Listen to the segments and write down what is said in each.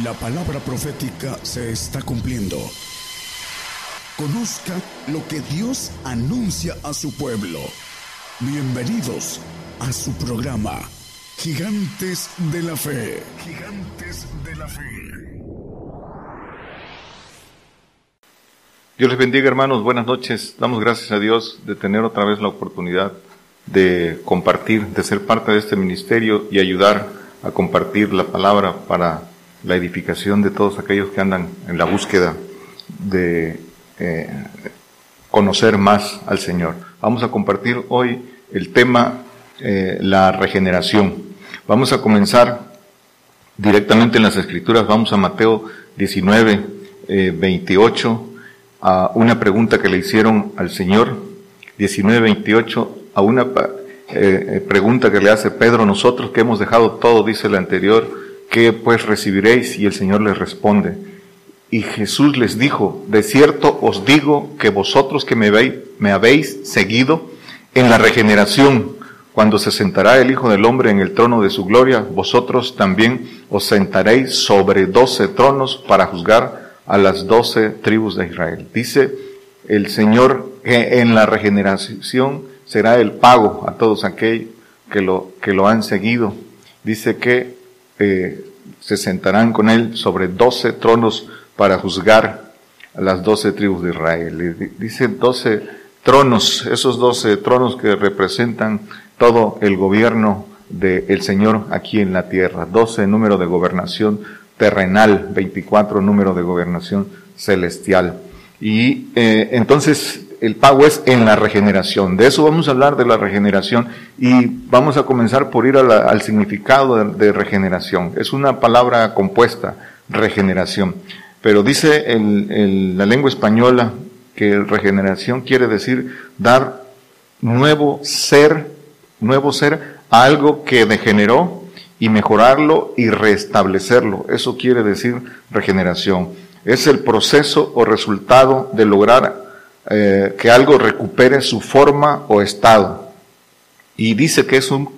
La palabra profética se está cumpliendo. Conozca lo que Dios anuncia a su pueblo. Bienvenidos a su programa, Gigantes de la Fe. Gigantes de la Fe. Dios les bendiga hermanos, buenas noches. Damos gracias a Dios de tener otra vez la oportunidad de compartir, de ser parte de este ministerio y ayudar a compartir la palabra para la edificación de todos aquellos que andan en la búsqueda de eh, conocer más al Señor. Vamos a compartir hoy el tema eh, la regeneración. Vamos a comenzar directamente en las Escrituras. Vamos a Mateo 19, 28, eh, a una pregunta que le hicieron al Señor. 19, 28, a una pregunta que le hace Pedro, nosotros que hemos dejado todo, dice el anterior, ¿qué pues recibiréis? Y el Señor les responde. Y Jesús les dijo, de cierto os digo que vosotros que me, veis, me habéis seguido en la regeneración, cuando se sentará el Hijo del Hombre en el trono de su gloria, vosotros también os sentaréis sobre doce tronos para juzgar a las doce tribus de Israel. Dice el Señor que en la regeneración será el pago a todos aquellos que lo, que lo han seguido. Dice que eh, se sentarán con él sobre doce tronos para juzgar a las doce tribus de Israel. Dice doce tronos, esos doce tronos que representan todo el gobierno del Señor aquí en la tierra. Doce número de gobernación terrenal, veinticuatro número de gobernación celestial. Y eh, entonces el pago es en la regeneración. De eso vamos a hablar de la regeneración y vamos a comenzar por ir al significado de, regeneración. Es una palabra compuesta, regeneración. Pero dice la lengua española que regeneración quiere decir dar nuevo ser, nuevo ser a algo que degeneró y mejorarlo y restablecerlo. Eso quiere decir regeneración. Es el proceso o resultado de lograr eh, que algo recupere su forma o estado. Y dice que es un,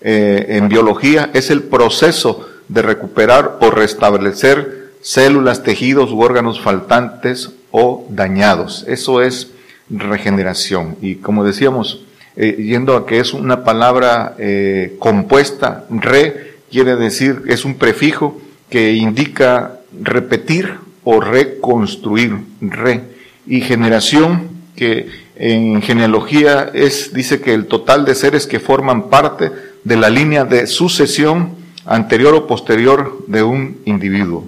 eh, en biología, es el proceso de recuperar o restablecer células, tejidos u órganos faltantes o dañados. Eso es regeneración. Y como decíamos, eh, yendo a que es una palabra compuesta, re quiere decir, es un prefijo que indica repetir o reconstruir, re y generación, que en genealogía es, dice que el total de seres que forman parte de la línea de sucesión anterior o posterior de un individuo.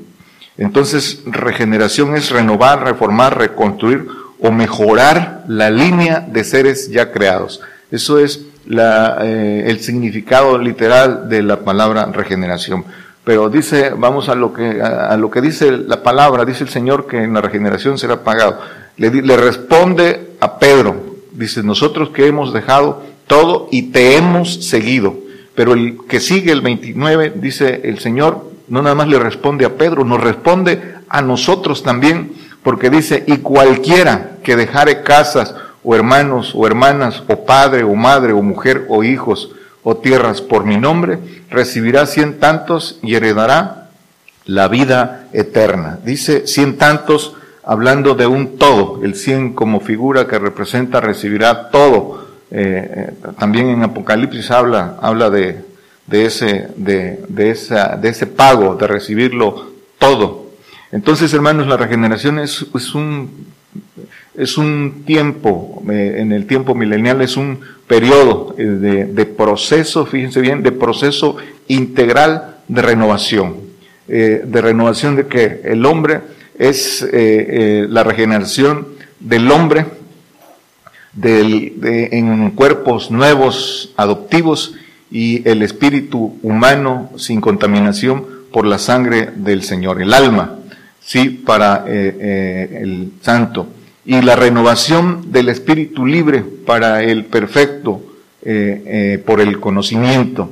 Entonces, regeneración es renovar, reformar, reconstruir o mejorar la línea de seres ya creados. Eso es la, eh, el significado literal de la palabra regeneración. Pero dice, vamos a lo que, a, a lo que dice la palabra, dice el Señor que en la regeneración será pagado le, responde a Pedro, dice, nosotros que hemos dejado todo y te hemos seguido. Pero el que sigue el 29, dice el Señor, no nada más le responde a Pedro, nos responde a nosotros también, porque dice, y cualquiera que dejare casas o hermanos o hermanas o padre o madre o mujer o hijos o tierras por mi nombre, recibirá cien tantos y heredará la vida eterna. Dice cien tantos hablando de un todo, el 100 como figura que representa recibirá todo. Eh, eh, también en Apocalipsis habla, habla de, de, ese, de, de, esa, de ese pago, de recibirlo todo. Entonces, hermanos, la regeneración es, es un, es un tiempo, eh, en el tiempo milenial es un periodo de, de, proceso, fíjense bien, de proceso integral de renovación. de renovación de que el hombre es eh, eh, la regeneración del hombre del, en cuerpos nuevos, adoptivos, y el espíritu humano sin contaminación por la sangre del Señor, el alma, sí, para eh, el santo, y la renovación del espíritu libre para el perfecto por el conocimiento,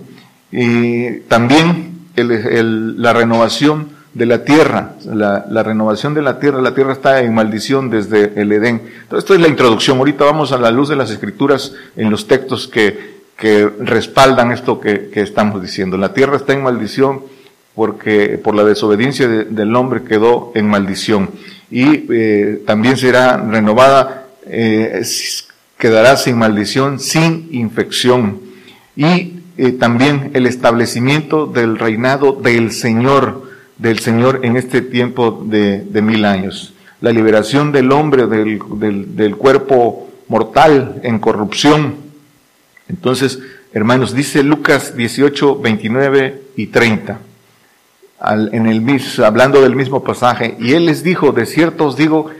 y también la renovación de la tierra, la, renovación de la tierra. La tierra está en maldición desde el Edén. Entonces, esto es la introducción. Ahorita vamos a la luz de las escrituras en los textos que, que respaldan esto que, que estamos diciendo. La tierra está en maldición porque por la desobediencia del hombre quedó en maldición. Y eh, también será renovada, eh, quedará sin maldición, sin infección. Y eh, también el establecimiento del reinado del Señor, del Señor en este tiempo de, mil años. La liberación del hombre del, del, del cuerpo mortal en corrupción. Entonces, hermanos, dice Lucas 18, 29 y 30 en el, hablando del mismo pasaje, y él les dijo, de cierto os digo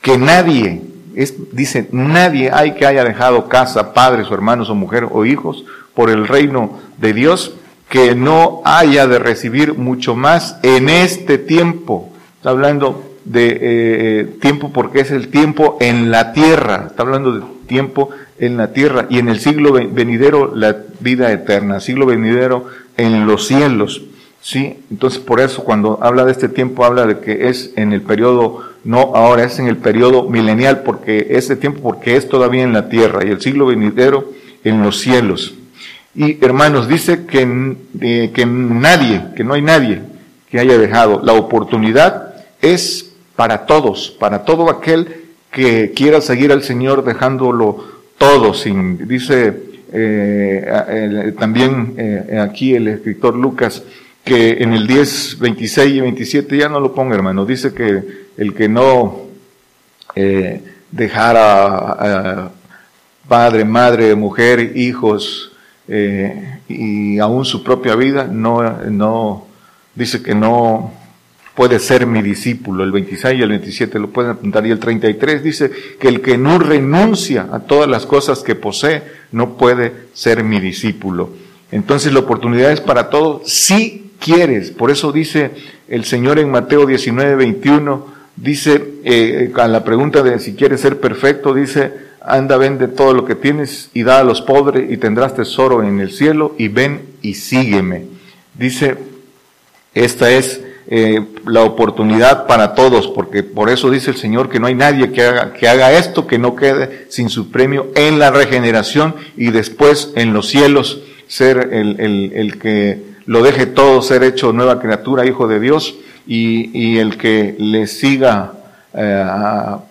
que nadie, es, dice, nadie hay que haya dejado casa, padres o hermanos o mujer o hijos por el reino de Dios, que no haya de recibir mucho más en este tiempo. Está hablando de eh, eh, tiempo porque es el tiempo en la tierra, está hablando de tiempo en la tierra y en el siglo venidero la vida eterna, siglo venidero en los cielos. Sí, entonces por eso cuando habla de este tiempo habla de que es en el periodo, no ahora, es en el periodo milenial, porque ese tiempo, porque es todavía en la tierra y el siglo venidero en los cielos. Y hermanos, dice que, eh, que nadie, que no hay nadie que haya dejado. La oportunidad es para todos, para todo aquel que quiera seguir al Señor dejándolo todo sin, dice eh, también eh, aquí el escritor Lucas, que en el 10, 26 y 27 ya no lo ponga, hermano. Dice que el que no dejara padre, madre, mujer, hijos eh, y aún su propia vida, no, no, dice que no puede ser mi discípulo. El 26 y el 27 lo pueden apuntar. Y el 33 dice que el que no renuncia a todas las cosas que posee no puede ser mi discípulo. Entonces la oportunidad es para todos, sí quieres. Por eso dice el Señor en Mateo 19, 21, dice, eh, a la pregunta de si quieres ser perfecto, dice, anda, vende todo lo que tienes y da a los pobres y tendrás tesoro en el cielo y ven y sígueme. Dice, esta es eh, la oportunidad para todos, porque por eso dice el Señor que no hay nadie que haga, que haga esto, que no quede sin su premio en la regeneración y después en los cielos ser el, el, el que lo deje todo ser hecho nueva criatura, hijo de Dios, y, el que le siga eh,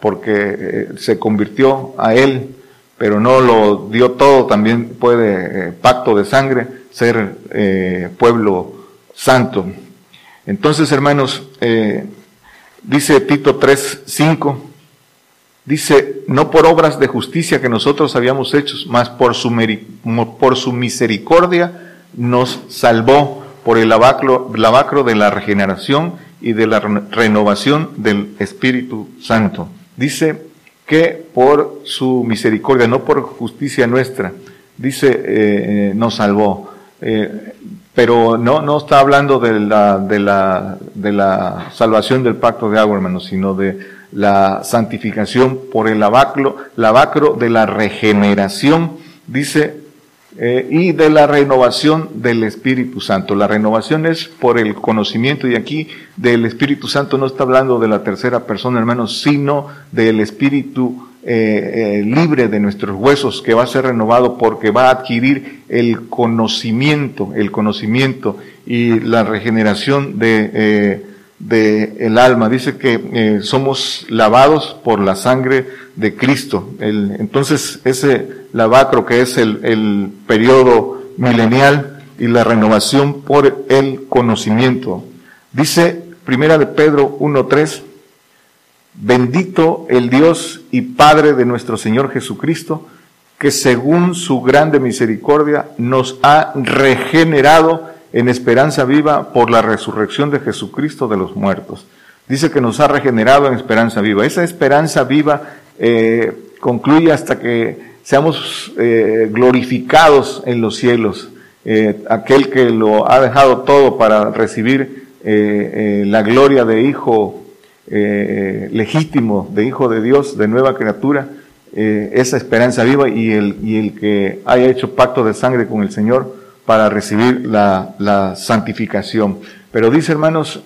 porque eh, se convirtió a él, pero no lo dio todo, también puede, eh, pacto de sangre, ser pueblo santo. Entonces, hermanos, dice Tito 3, 5, dice, no por obras de justicia que nosotros habíamos hecho, mas por su, por su misericordia, nos salvó por el lavacro, lavacro de la regeneración y de la renovación del Espíritu Santo. Dice que por su misericordia, no por justicia nuestra, dice, eh, eh, nos salvó. Eh, pero no, no está hablando de la, de, la, de la salvación del pacto de agua, hermanos, sino de la santificación por el lavacro, lavacro de la regeneración, dice eh, y de la renovación del Espíritu Santo. La renovación es por el conocimiento y aquí del Espíritu Santo no está hablando de la tercera persona, hermanos, sino del Espíritu eh, eh, libre de nuestros huesos que va a ser renovado porque va a adquirir el conocimiento, el conocimiento y la regeneración de, de el alma. Dice que somos lavados por la sangre de Cristo. El, entonces ese lavacro que es el, el periodo milenial y la renovación por el conocimiento. Dice Primera de Pedro 1.3, bendito el Dios y Padre de nuestro Señor Jesucristo, que según su grande misericordia nos ha regenerado en esperanza viva por la resurrección de Jesucristo de los muertos. Dice que nos ha regenerado en esperanza viva. Esa esperanza viva eh, concluye hasta que seamos eh, glorificados en los cielos. Eh, aquel que lo ha dejado todo para recibir la gloria de hijo legítimo, de hijo de Dios, de nueva criatura, esa esperanza viva y el, y el que haya hecho pacto de sangre con el Señor para recibir la, la santificación. Pero dice hermanos,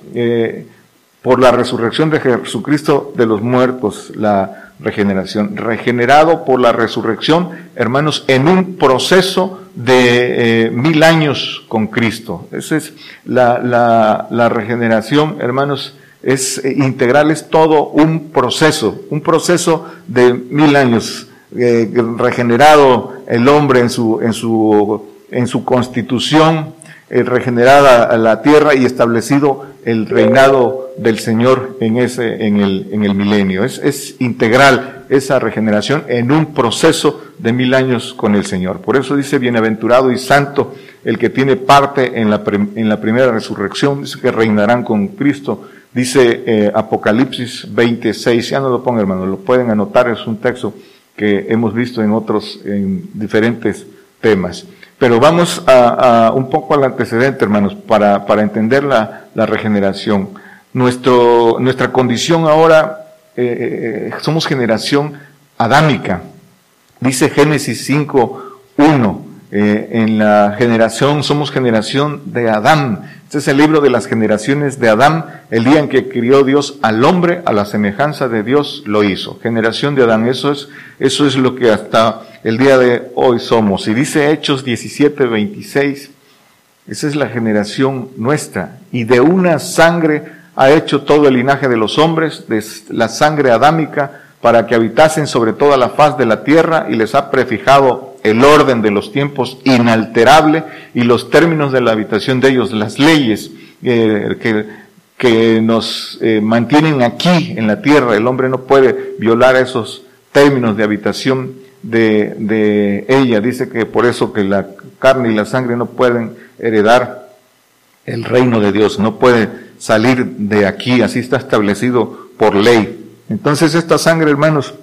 por la resurrección de Jesucristo de los muertos, la regeneración. Regenerado por la resurrección, hermanos, en un proceso de eh, mil años con Cristo. Esa es la, la, la regeneración, hermanos, es eh, integral, es todo un proceso, un proceso de mil años, eh, regenerado el hombre en su, en su, en su constitución, eh, regenerada la tierra y establecido el reinado del Señor en ese, en el, en el milenio. Es, es integral esa regeneración en un proceso de mil años con el Señor. Por eso dice bienaventurado y santo el que tiene parte en la, en la primera resurrección, dice que reinarán con Cristo. Dice eh, Apocalipsis 26, ya no lo pongo hermano, lo pueden anotar, es un texto que hemos visto en otros, en diferentes temas. Pero vamos a, un poco al antecedente, hermanos, para, para entender la, la, regeneración. Nuestro, nuestra condición ahora, eh, eh somos generación adámica. Dice Génesis 5, 1, eh, en la generación, somos generación de Adán. Este es el libro de las generaciones de Adán, el día en que crió Dios al hombre a la semejanza de Dios lo hizo. Generación de Adán, eso es, eso es lo que hasta el día de hoy somos. Y dice Hechos 17, 26, esa es la generación nuestra. Y de una sangre ha hecho todo el linaje de los hombres, de la sangre adámica, para que habitasen sobre toda la faz de la tierra y les ha prefijado el orden de los tiempos inalterable y los términos de la habitación de ellos, las leyes eh, que, que, nos eh, mantienen aquí en la tierra. El hombre no puede violar esos términos de habitación de, de ella. Dice que por eso que la carne y la sangre no pueden heredar el reino de Dios, no puede salir de aquí, así está establecido por ley. Entonces esta sangre, hermanos,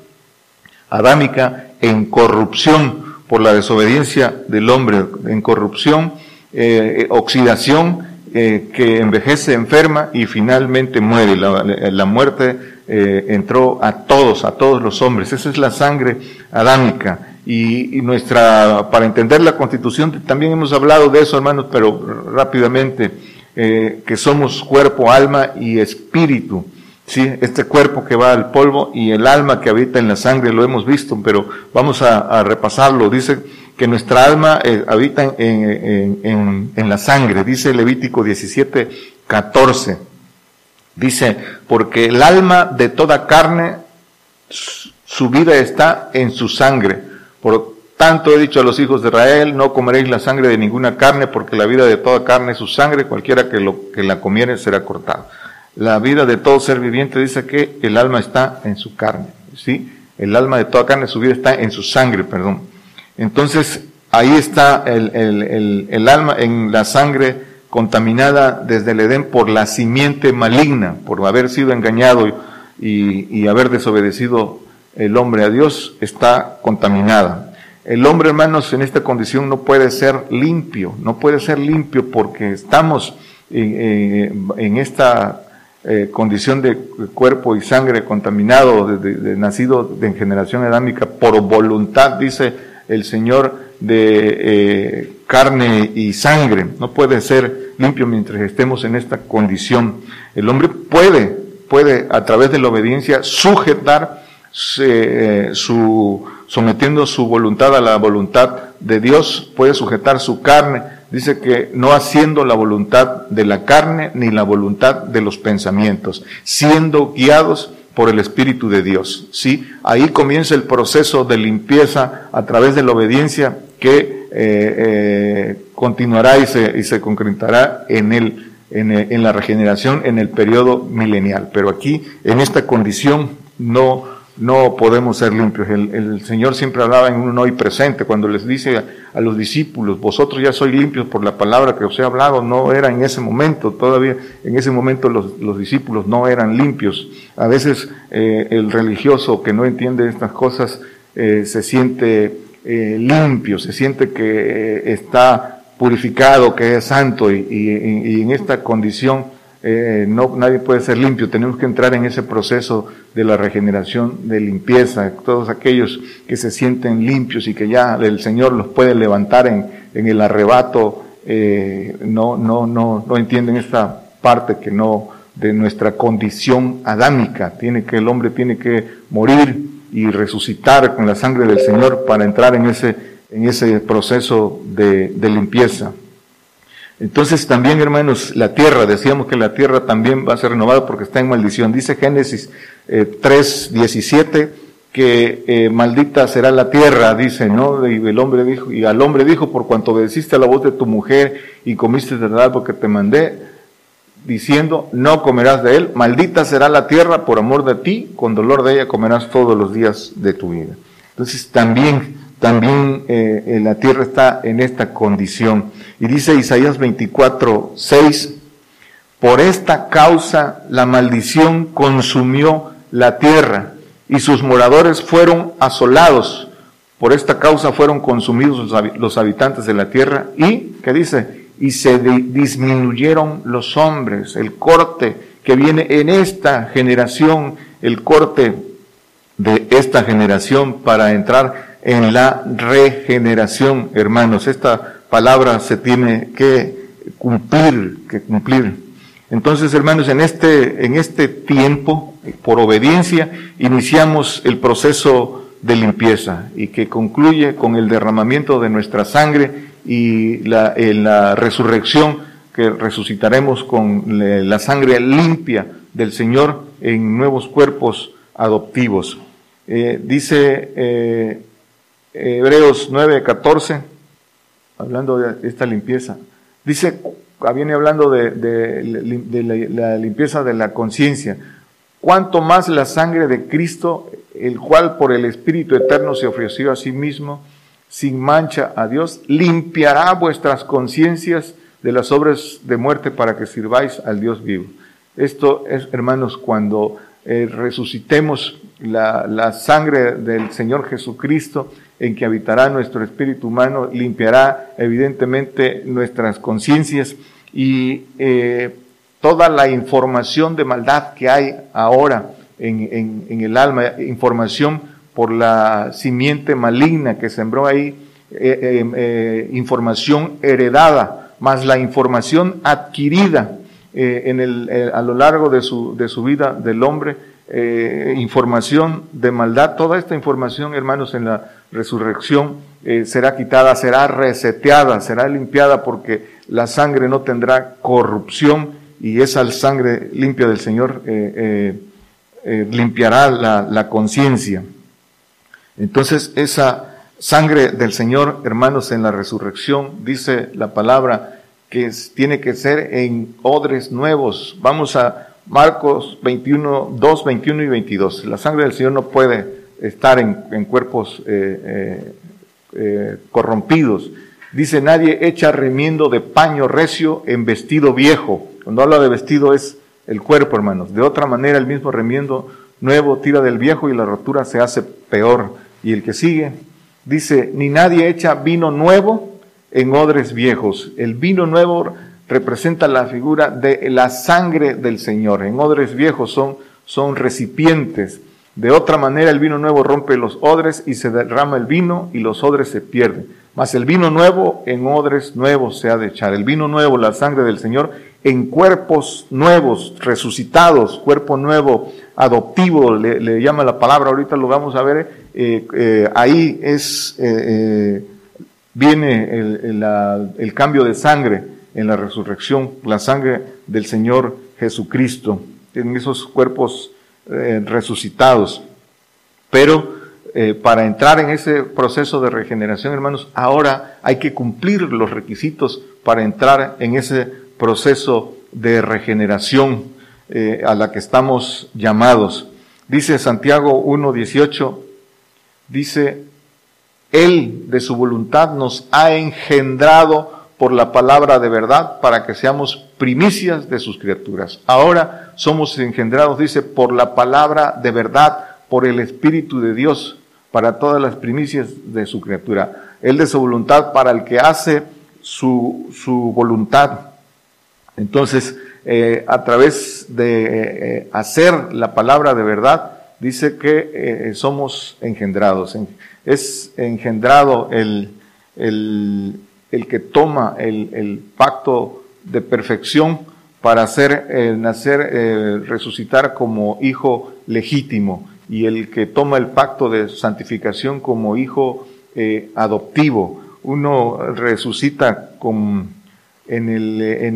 adámica en corrupción por la desobediencia del hombre, en corrupción, eh, oxidación, eh, que envejece, enferma y finalmente muere. La, muerte eh, entró a todos, a todos los hombres. Esa es la sangre adámica. Y, y, nuestra, para entender la constitución, también hemos hablado de eso, hermanos, pero rápidamente, que somos cuerpo, alma y espíritu. Sí, este cuerpo que va al polvo y el alma que habita en la sangre, lo hemos visto, pero vamos a, repasarlo. Dice que nuestra alma eh, habita en, en, la sangre, dice Levítico 17, 14. Dice, porque el alma de toda carne, su vida está en su sangre. Por tanto he dicho a los hijos de Israel, no comeréis la sangre de ninguna carne, porque la vida de toda carne es su sangre, cualquiera que, lo, que la comiere será cortado la vida de todo ser viviente dice que el alma está en su carne, ¿sí? El alma de toda carne, su vida está en su sangre, perdón. Entonces, ahí está el, alma en la sangre contaminada desde el Edén por la simiente maligna, por haber sido engañado y, haber desobedecido el hombre a Dios, está contaminada. El hombre, hermanos, en esta condición no puede ser limpio, no puede ser limpio porque estamos en, en esta eh, condición de cuerpo y sangre contaminado, de, nacido en generación adámica por voluntad, dice el Señor, de eh, carne y sangre. No puede ser limpio mientras estemos en esta condición. El hombre puede, puede a través de la obediencia sujetar eh, su, sometiendo su voluntad a la voluntad de Dios, puede sujetar su carne dice que no haciendo la voluntad de la carne ni la voluntad de los pensamientos, siendo guiados por el Espíritu de Dios. ¿sí? Ahí comienza el proceso de limpieza a través de la obediencia que eh, eh, continuará y se, y se concretará en, el, en, en la regeneración en el periodo milenial. Pero aquí, en esta condición, no no podemos ser limpios. El, Señor siempre hablaba en un hoy presente, cuando les dice a, los discípulos, vosotros ya sois limpios por la palabra que os he hablado, no era en ese momento, todavía en ese momento los, discípulos no eran limpios. A veces eh, el religioso que no entiende estas cosas eh, se siente eh, limpio, se siente que está purificado, que es santo y, y en esta condición eh, no, nadie puede ser limpio, tenemos que entrar en ese proceso de la regeneración, de limpieza, todos aquellos que se sienten limpios y que ya el Señor los puede levantar en, en el arrebato, eh, no, no, no, no entienden esta parte que no, de nuestra condición adámica, tiene que, el hombre tiene que morir y resucitar con la sangre del Señor para entrar en ese, en ese proceso de, de limpieza. Entonces también, hermanos, la tierra, decíamos que la tierra también va a ser renovada porque está en maldición. Dice Génesis eh, 3, 17, que eh, maldita será la tierra, dice, ¿no? Y el hombre dijo, y al hombre dijo, por cuanto obedeciste a la voz de tu mujer y comiste del árbol que te mandé, diciendo, no comerás de él, maldita será la tierra por amor de ti, con dolor de ella comerás todos los días de tu vida. Entonces también, también eh, la tierra está en esta condición. Y dice Isaías 24, 6, por esta causa la maldición consumió la tierra y sus moradores fueron asolados. Por esta causa fueron consumidos los habitantes de la tierra y, ¿qué dice? Y se disminuyeron los hombres. El corte que viene en esta generación, el corte de esta generación para entrar en la regeneración, hermanos. Esta palabra se tiene que cumplir, que cumplir. Entonces, hermanos, en este, en este tiempo, por obediencia, iniciamos el proceso de limpieza y que concluye con el derramamiento de nuestra sangre y la, en la resurrección que resucitaremos con la sangre limpia del Señor en nuevos cuerpos adoptivos. Eh, dice eh, Hebreos 9, 14, hablando de esta limpieza, dice, viene hablando de, la limpieza de la conciencia cuanto más la sangre de Cristo, el cual por el Espíritu Eterno se ofreció a sí mismo, sin mancha a Dios, limpiará vuestras conciencias de las obras de muerte para que sirváis al Dios vivo. Esto es, hermanos, cuando eh, resucitemos la, sangre del Señor Jesucristo, en que habitará nuestro espíritu humano, limpiará evidentemente nuestras conciencias y eh, toda la información de maldad que hay ahora en, el alma, información por la simiente maligna que sembró ahí, eh, eh, eh, información heredada, más la información adquirida en el, a lo largo de su vida del hombre, información de maldad, toda esta información, hermanos, en la resurrección será quitada, será reseteada, será limpiada porque la sangre no tendrá corrupción y esa sangre limpia del Señor eh, eh, eh, limpiará la, conciencia. Entonces esa sangre del Señor, hermanos, en la resurrección, dice la palabra que tiene que ser en odres nuevos. Vamos a Marcos 21, 2, 21 y 22. La sangre del Señor no puede estar en, en cuerpos corrompidos. Dice, nadie echa remiendo de paño recio en vestido viejo cuando habla de vestido es el cuerpo, hermanos. De otra manera, el mismo remiendo nuevo tira del viejo y la rotura se hace peor. Y el que sigue dice, ni nadie echa vino nuevo en odres viejos. El vino nuevo representa la figura de la sangre del Señor. En odres viejos son, son recipientes. De otra manera, el vino nuevo rompe los odres y se derrama el vino y los odres se pierden. Mas el vino nuevo en odres nuevos se ha de echar. El vino nuevo, la sangre del Señor, en cuerpos nuevos, resucitados, cuerpo nuevo, adoptivo, le, llama la palabra, ahorita lo vamos a ver, eh, eh, ahí es, eh, viene el, el, cambio de sangre en la resurrección, la sangre del Señor Jesucristo, en esos cuerpos resucitados. Pero para entrar en ese proceso de regeneración, hermanos, ahora hay que cumplir los requisitos para entrar en ese proceso de regeneración eh, a la que estamos llamados. Dice Santiago 1.18, dice, Él de su voluntad nos ha engendrado por la palabra de verdad para que seamos primicias de sus criaturas. Ahora somos engendrados, dice, por la palabra de verdad, por el Espíritu de Dios, para todas las primicias de su criatura. Él de su voluntad para el que hace su, su voluntad entonces, eh, a través de eh, hacer la palabra de verdad, dice que eh, somos engendrados. Es engendrado el, el, el que toma el, pacto de perfección para hacer nacer, resucitar como hijo legítimo. y el que toma el pacto de santificación como hijo eh, adoptivo. Uno resucita con, en,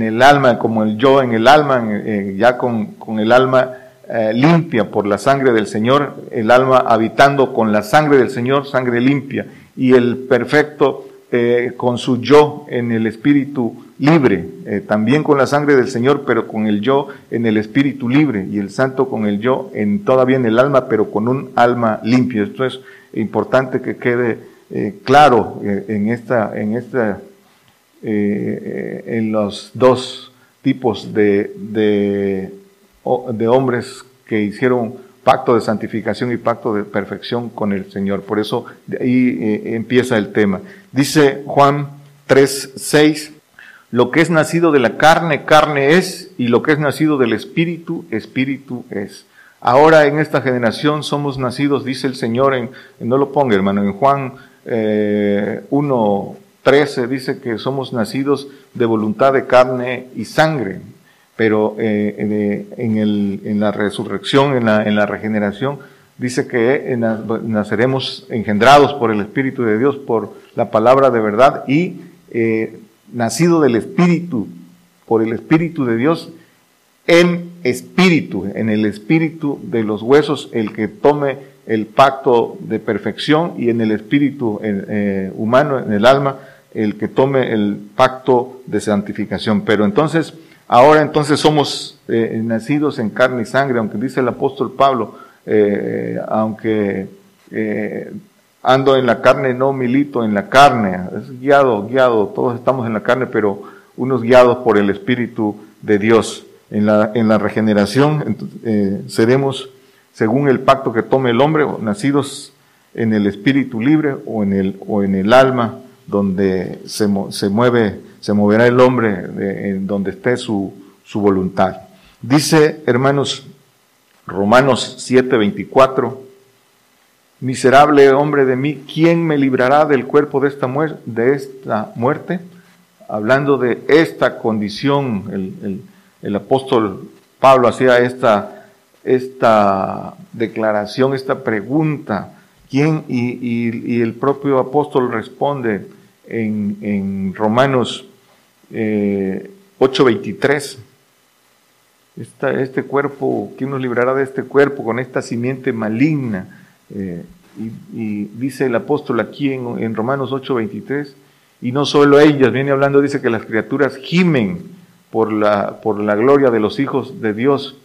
el, alma, como el yo en el alma, ya con, el alma eh, limpia por la sangre del Señor, el alma habitando con la sangre del Señor, sangre limpia, y el perfecto eh, con su yo en el espíritu libre, eh, también con la sangre del Señor, pero con el yo en el espíritu libre, y el santo con el yo en todavía en el alma, pero con un alma limpia. Esto es importante que quede claro en esta, en esta, en los dos tipos de de hombres que hicieron pacto de santificación y pacto de perfección con el Señor. Por eso ahí eh, empieza el tema. Dice Juan 3, 6, lo que es nacido de la carne, carne es, y lo que es nacido del Espíritu, Espíritu es. Ahora en esta generación somos nacidos, dice el Señor, en, no lo ponga hermano, en Juan eh, 1, 13 dice que somos nacidos de voluntad de carne y sangre pero eh, en, el, en, la resurrección, en la, en la regeneración, dice que naceremos engendrados por el Espíritu de Dios, por la palabra de verdad y eh, nacido del Espíritu, por el Espíritu de Dios, en espíritu, en el espíritu de los huesos, el que tome el pacto de perfección y en el espíritu eh, humano, en el alma, el que tome el pacto de santificación. Pero entonces, Ahora entonces somos eh, nacidos en carne y sangre, aunque dice el apóstol Pablo, eh, aunque eh, ando en la carne, no milito en la carne, es guiado, guiado, todos estamos en la carne, pero unos guiados por el Espíritu de Dios. En la, en la regeneración seremos, según el pacto que tome el hombre, nacidos en el espíritu libre o en el, o en el alma donde se, se mueve se moverá el hombre en donde esté su, su voluntad. Dice, hermanos, Romanos 7:24, miserable hombre de mí, ¿quién me librará del cuerpo de esta, de esta muerte? Hablando de esta condición, el, el, apóstol Pablo hacía esta, esta declaración, esta pregunta, ¿quién? Y, y, y el propio apóstol responde en, en Romanos 8.23. Eh, este cuerpo, ¿quién nos librará de este cuerpo con esta simiente maligna? Eh, y, dice el apóstol aquí en, Romanos 8.23, y no solo ellas, viene hablando, dice que las criaturas gimen por la, por la gloria de los hijos de Dios.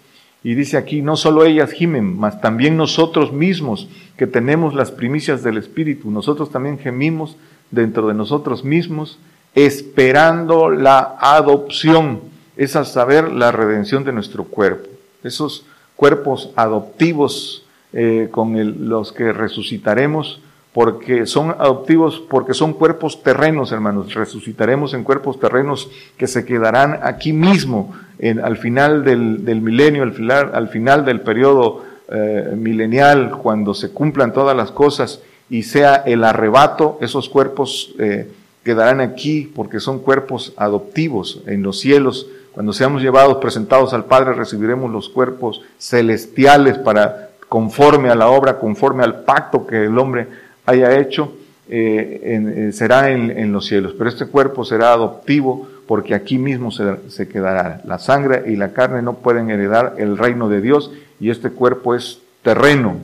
Y dice aquí, no solo ellas gimen, mas también nosotros mismos, que tenemos las primicias del Espíritu, nosotros también gemimos dentro de nosotros mismos, esperando la adopción, es a saber la redención de nuestro cuerpo. Esos cuerpos adoptivos eh, con los que resucitaremos, porque son adoptivos, porque son cuerpos terrenos, hermanos. Resucitaremos en cuerpos terrenos que se quedarán aquí mismo, en, al final del, milenio, al final, al final del periodo eh, milenial, cuando se cumplan todas las cosas y sea el arrebato, esos cuerpos eh, quedarán aquí porque son cuerpos adoptivos en los cielos. Cuando seamos llevados, presentados al Padre, recibiremos los cuerpos celestiales para conforme a la obra, conforme al pacto que el hombre haya hecho, eh, eh, será en, los cielos. Pero este cuerpo será adoptivo porque aquí mismo se, quedará. La sangre y la carne no pueden heredar el reino de Dios y este cuerpo es terreno,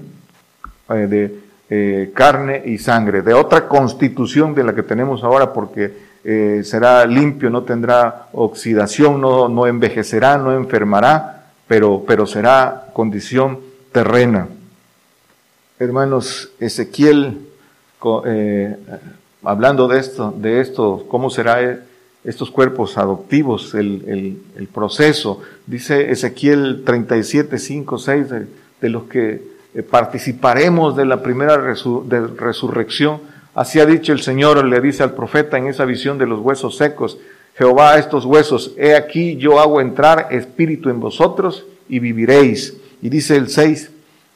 eh, eh, carne y sangre, de otra constitución de la que tenemos ahora, porque eh, será limpio, no tendrá oxidación, no, no envejecerá, no enfermará, pero, pero será condición terrena. Hermanos, Ezequiel, eh, hablando de esto, de esto, cómo será estos cuerpos adoptivos, el, el, proceso, dice Ezequiel 37, 5, 6, de, de los que eh, participaremos de la primera resurrección. Así ha dicho el Señor, le dice al profeta en esa visión de los huesos secos, Jehová estos huesos, he aquí yo hago entrar espíritu en vosotros y viviréis. Y dice el 6,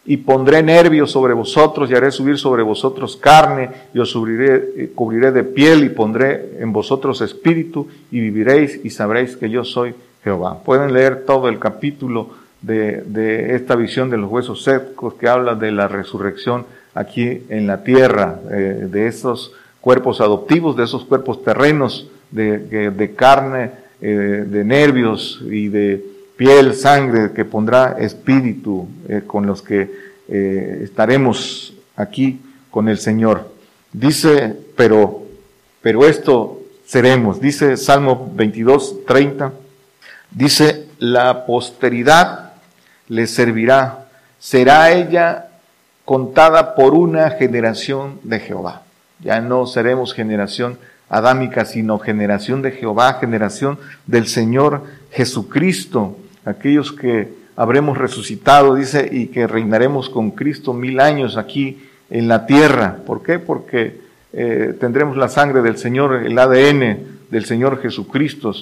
y pondré nervios sobre vosotros y haré subir sobre vosotros carne y os eh, cubriré de piel y pondré en vosotros espíritu y viviréis y sabréis que yo soy Jehová. Pueden leer todo el capítulo de, esta visión de los huesos secos que habla de la resurrección aquí en la tierra, eh, de esos cuerpos adoptivos, de esos cuerpos terrenos de, de carne, eh, de nervios y de piel, sangre, que pondrá espíritu eh, con los que estaremos aquí con el Señor. Dice, pero, pero esto seremos, dice Salmo 22, 30, dice, la posteridad le servirá, será ella contada por una generación de Jehová. Ya no seremos generación adámica, sino generación de Jehová, generación del Señor Jesucristo, aquellos que habremos resucitado, dice, y que reinaremos con Cristo mil años aquí en la tierra. ¿Por qué? Porque eh, tendremos la sangre del Señor, el ADN del Señor Jesucristo,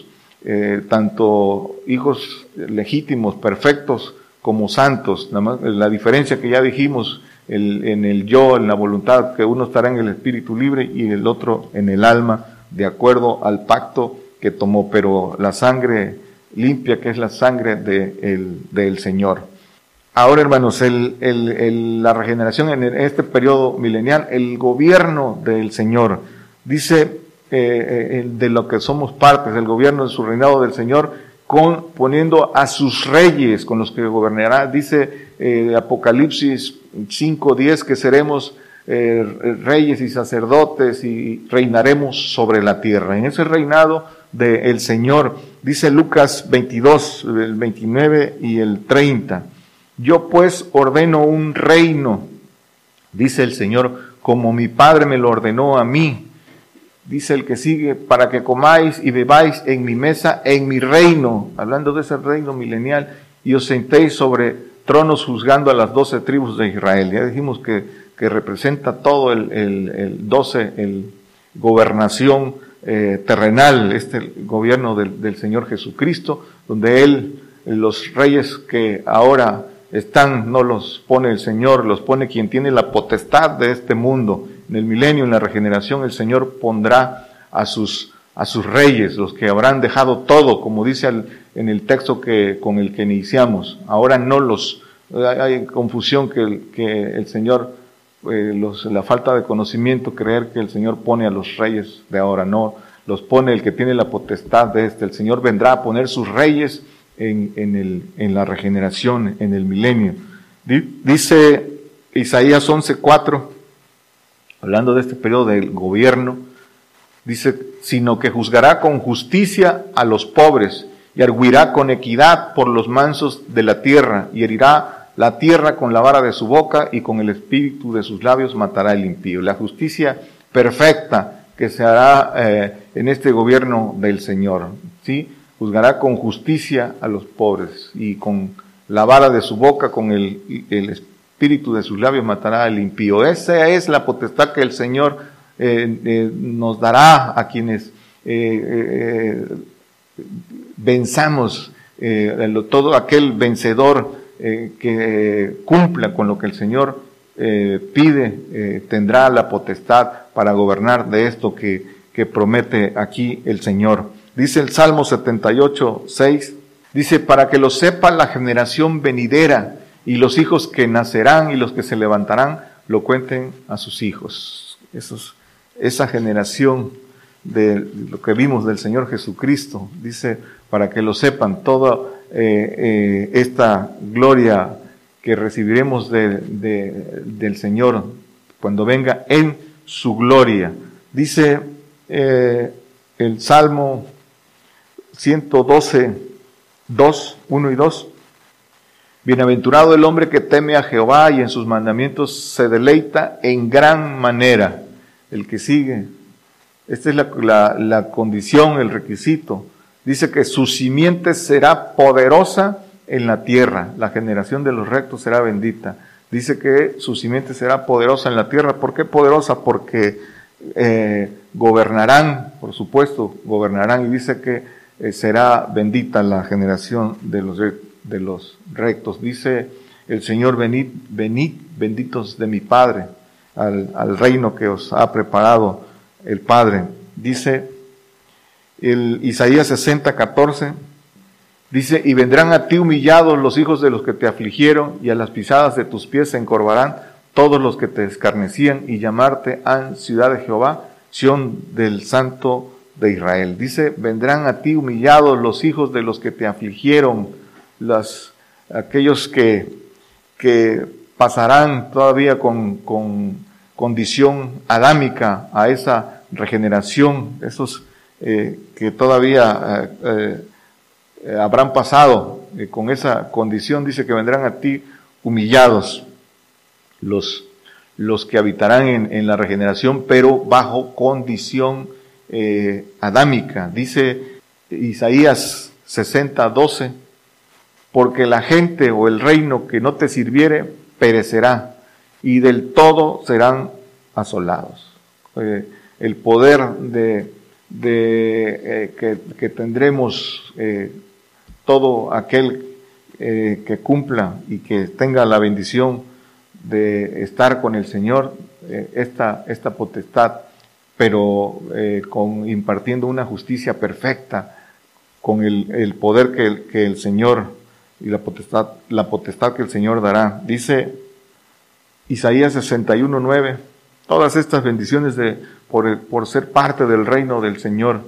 eh, tanto hijos legítimos, perfectos, como santos. Nada más, la diferencia que ya dijimos el, en el yo, en la voluntad, que uno estará en el espíritu libre y el otro en el alma, de acuerdo al pacto que tomó, pero la sangre limpia, que es la sangre de el, del Señor. Ahora, hermanos, el, el, la regeneración en este periodo milenial, el gobierno del Señor, dice eh, eh, de lo que somos partes, del gobierno de su reinado del Señor, con, poniendo a sus reyes con los que gobernará, dice eh, Apocalipsis 5.10 que seremos reyes y sacerdotes y reinaremos sobre la tierra. En ese reinado del Señor, dice Lucas 22, el 29 y el 30. Yo pues ordeno un reino, dice el Señor, como mi Padre me lo ordenó a mí. Dice el que sigue, para que comáis y bebáis en mi mesa, en mi reino, hablando de ese reino milenial, y os sentéis sobre tronos juzgando a las doce tribus de Israel. Ya dijimos que, que representa todo el, el, el doce, el gobernación eh, terrenal, este gobierno del, del Señor Jesucristo, donde Él, los reyes que ahora están, no los pone el Señor, los pone quien tiene la potestad de este mundo. En el milenio, en la regeneración, el Señor pondrá a sus, a sus reyes, los que habrán dejado todo, como dice en el texto que, con el que iniciamos. Ahora no los, hay confusión que, que el Señor, eh, los, la falta de conocimiento, creer que el Señor pone a los reyes de ahora, no, los pone el que tiene la potestad de este. El Señor vendrá a poner sus reyes en, en, el, en la regeneración, en el milenio. Dice Isaías 11:4, hablando de este periodo del gobierno, dice, sino que juzgará con justicia a los pobres y arguirá con equidad por los mansos de la tierra y herirá la tierra con la vara de su boca y con el espíritu de sus labios matará el impío. La justicia perfecta que se hará eh, en este gobierno del Señor, ¿sí? juzgará con justicia a los pobres y con la vara de su boca, con el, espíritu de sus labios matará al impío. Esa es la potestad que el Señor eh, eh, nos dará a quienes eh, venzamos, todo aquel vencedor que cumpla con lo que el Señor pide, tendrá la potestad para gobernar de esto que, que promete aquí el Señor. Dice el Salmo 78, 6, dice, para que lo sepa la generación venidera y los hijos que nacerán y los que se levantarán, lo cuenten a sus hijos. Esa generación de lo que vimos del Señor Jesucristo, dice, para que lo sepan, toda eh, eh, esta gloria que recibiremos de, del Señor cuando venga en su gloria. Dice eh, el Salmo 112, 2, 1 y 2. Bienaventurado el hombre que teme a Jehová y en sus mandamientos se deleita en gran manera. El que sigue. Esta es la, condición, el requisito. Dice que su simiente será poderosa en la tierra. La generación de los rectos será bendita. Dice que su simiente será poderosa en la tierra. ¿Por qué poderosa? Porque eh, gobernarán, por supuesto, gobernarán. Y dice que eh, será bendita la generación de los, de los rectos. Dice el Señor, venid, venid, benditos de mi Padre, al, al reino que os ha preparado el Padre. Dice el Isaías 60, 14, Dice, y vendrán a ti humillados los hijos de los que te afligieron, y a las pisadas de tus pies se encorvarán todos los que te escarnecían, y llamarte han ciudad de Jehová, Sión del Santo de Israel. Dice, vendrán a ti humillados los hijos de los que te afligieron, las, aquellos que, que pasarán todavía con, con condición adámica a esa regeneración, esos eh, que todavía eh, eh, habrán pasado con esa condición, dice que vendrán a ti humillados los, los que habitarán en, la regeneración, pero bajo condición adámica. Dice Isaías 60, 12, porque la gente o el reino que no te sirviere perecerá y del todo serán asolados. el poder de, de que, tendremos todo aquel eh, que cumpla y que tenga la bendición de estar con el Señor, eh, esta, esta potestad, pero eh, con impartiendo una justicia perfecta, con el, poder que el Señor y la potestad, la potestad que el Señor dará. Dice Isaías 61.9, todas estas bendiciones de, por, por ser parte del reino del Señor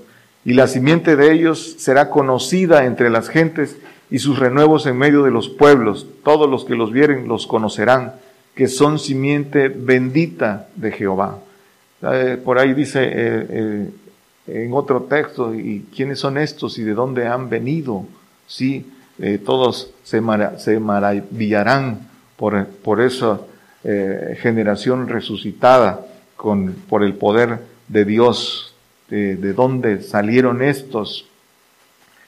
y la simiente de ellos será conocida entre las gentes y sus renuevos en medio de los pueblos. Todos los que los vieren los conocerán, que son simiente bendita de Jehová. Eh, por ahí dice eh, eh, en otro texto, ¿y quiénes son estos y de dónde han venido? Sí, todos se, maravillarán por, por esa generación resucitada con, por el poder de Dios. De, dónde salieron estos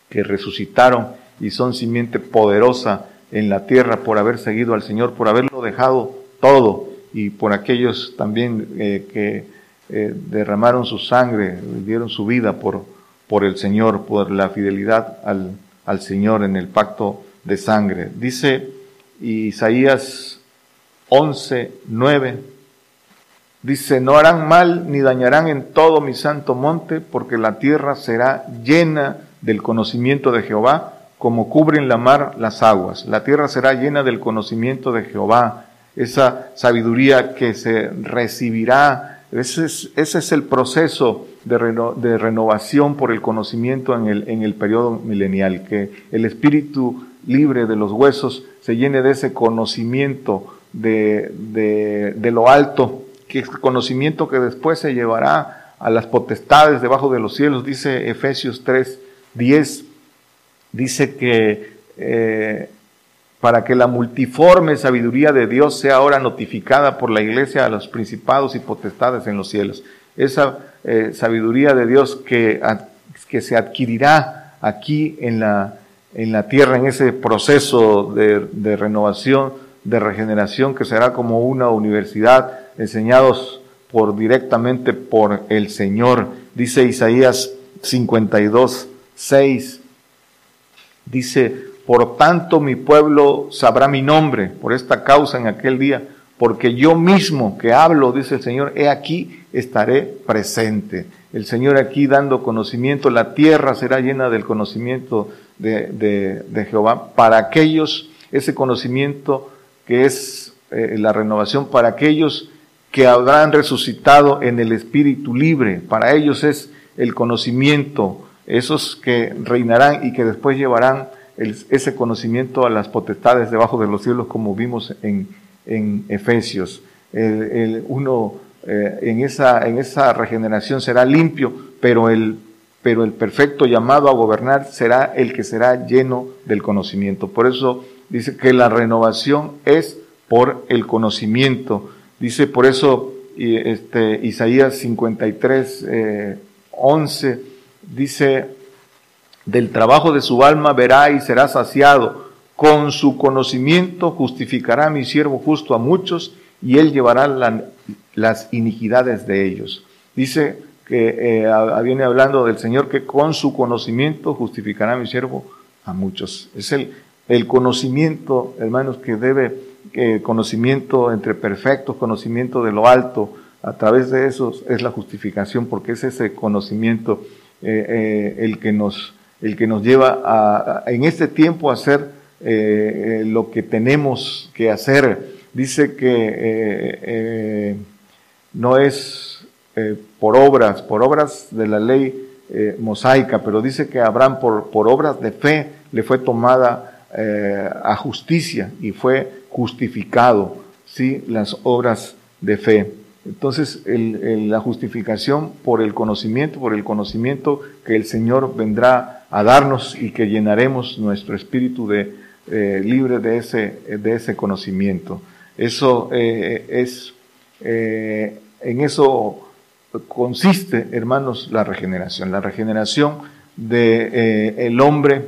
que resucitaron y son simiente poderosa en la tierra por haber seguido al Señor, por haberlo dejado todo y por aquellos también eh, que eh, derramaron su sangre, dieron su vida por, por el Señor, por la fidelidad al, al Señor en el pacto de sangre. Dice Isaías 11, 9, Dice, no harán mal ni dañarán en todo mi santo monte, porque la tierra será llena del conocimiento de Jehová, como cubren la mar las aguas. La tierra será llena del conocimiento de Jehová, esa sabiduría que se recibirá. Ese es, ese es el proceso de, de, renovación por el conocimiento en el, en el periodo milenial, que el espíritu libre de los huesos se llene de ese conocimiento de, de, lo alto que es conocimiento que después se llevará a las potestades debajo de los cielos, dice Efesios 3, 10, dice que eh, para que la multiforme sabiduría de Dios sea ahora notificada por la iglesia a los principados y potestades en los cielos. Esa eh, sabiduría de Dios que, que se adquirirá aquí en la, en la tierra, en ese proceso de, de renovación, de regeneración, que será como una universidad enseñados por directamente por el Señor. Dice Isaías 52, 6. Dice, por tanto mi pueblo sabrá mi nombre por esta causa en aquel día, porque yo mismo que hablo, dice el Señor, he aquí estaré presente. El Señor aquí dando conocimiento, la tierra será llena del conocimiento de, de, de Jehová para aquellos, ese conocimiento que es eh, la renovación para aquellos que habrán resucitado en el espíritu libre. Para ellos es el conocimiento, esos que reinarán y que después llevarán ese conocimiento a las potestades debajo de los cielos, como vimos en, en Efesios. El, uno eh, en, esa, en esa regeneración será limpio, pero el, pero el perfecto llamado a gobernar será el que será lleno del conocimiento. Por eso dice que la renovación es por el conocimiento. Dice por eso este, Isaías 53, 11, eh, dice, del trabajo de su alma verá y será saciado, con su conocimiento justificará mi siervo justo a muchos y él llevará las iniquidades de ellos. Dice que eh, viene hablando del Señor que con su conocimiento justificará mi siervo a muchos. Es el, el conocimiento, hermanos, que debe conocimiento entre perfectos, conocimiento de lo alto, a través de eso es la justificación, porque es ese conocimiento eh, eh, el que nos el que nos lleva a, en este tiempo a hacer eh, lo que tenemos que hacer. Dice que no es por obras, por obras de la ley mosaica, pero dice que Abraham por, por obras de fe le fue tomada a justicia y fue justificado, ¿sí? Las obras de fe. Entonces, la justificación por el conocimiento, por el conocimiento que el Señor vendrá a darnos y que llenaremos nuestro espíritu de, eh, libre de ese, de ese conocimiento. Eso eh, es, eh, en eso consiste, hermanos, la regeneración. La regeneración del el hombre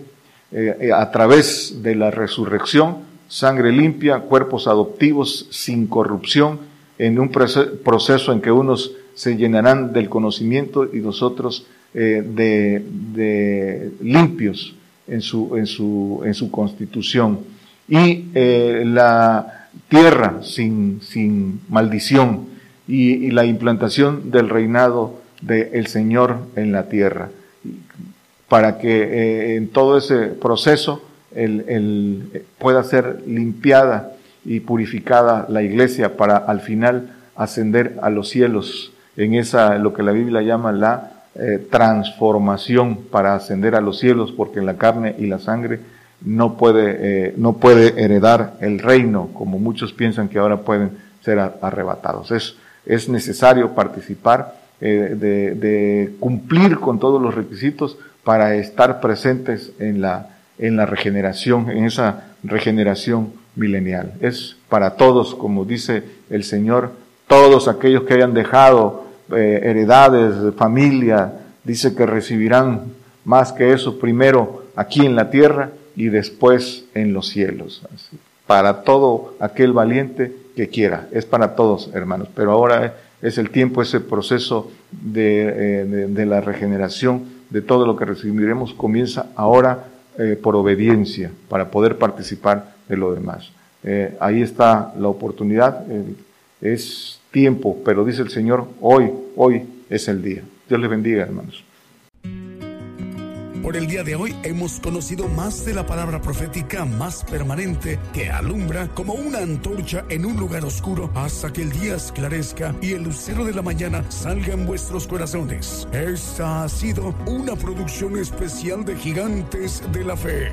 a través de la resurrección sangre limpia, cuerpos adoptivos sin corrupción, en un proceso en que unos se llenarán del conocimiento y nosotros eh, de, limpios en su, en, su, en su constitución. Y eh, la tierra sin, sin maldición y, la implantación del reinado del Señor en la tierra. Para que eh, en todo ese proceso el, pueda ser limpiada y purificada la iglesia para al final ascender a los cielos en esa, lo que la Biblia llama la eh, transformación para ascender a los cielos, porque la carne y la sangre no puede, eh, no puede heredar el reino, como muchos piensan que ahora pueden ser arrebatados. Es, es necesario participar, eh, de, de cumplir con todos los requisitos para estar presentes en la, en la regeneración, en esa regeneración milenial. Es para todos, como dice el Señor, todos aquellos que hayan dejado eh, heredades, familia, dice que recibirán más que eso primero aquí en la tierra y después en los cielos. Para todo aquel valiente que quiera, es para todos, hermanos. Pero ahora es el tiempo, ese proceso de, eh, de la regeneración de todo lo que recibiremos comienza ahora eh, por obediencia para poder participar de lo demás. Eh, ahí está la oportunidad. Eh, es tiempo, pero dice el Señor, hoy, hoy es el día. Dios les bendiga, hermanos. Por el día de hoy hemos conocido más de la palabra profética más permanente que alumbra como una antorcha en un lugar oscuro hasta que el día esclarezca y el lucero de la mañana salga en vuestros corazones. Esta ha sido una producción especial de Gigantes de la Fe.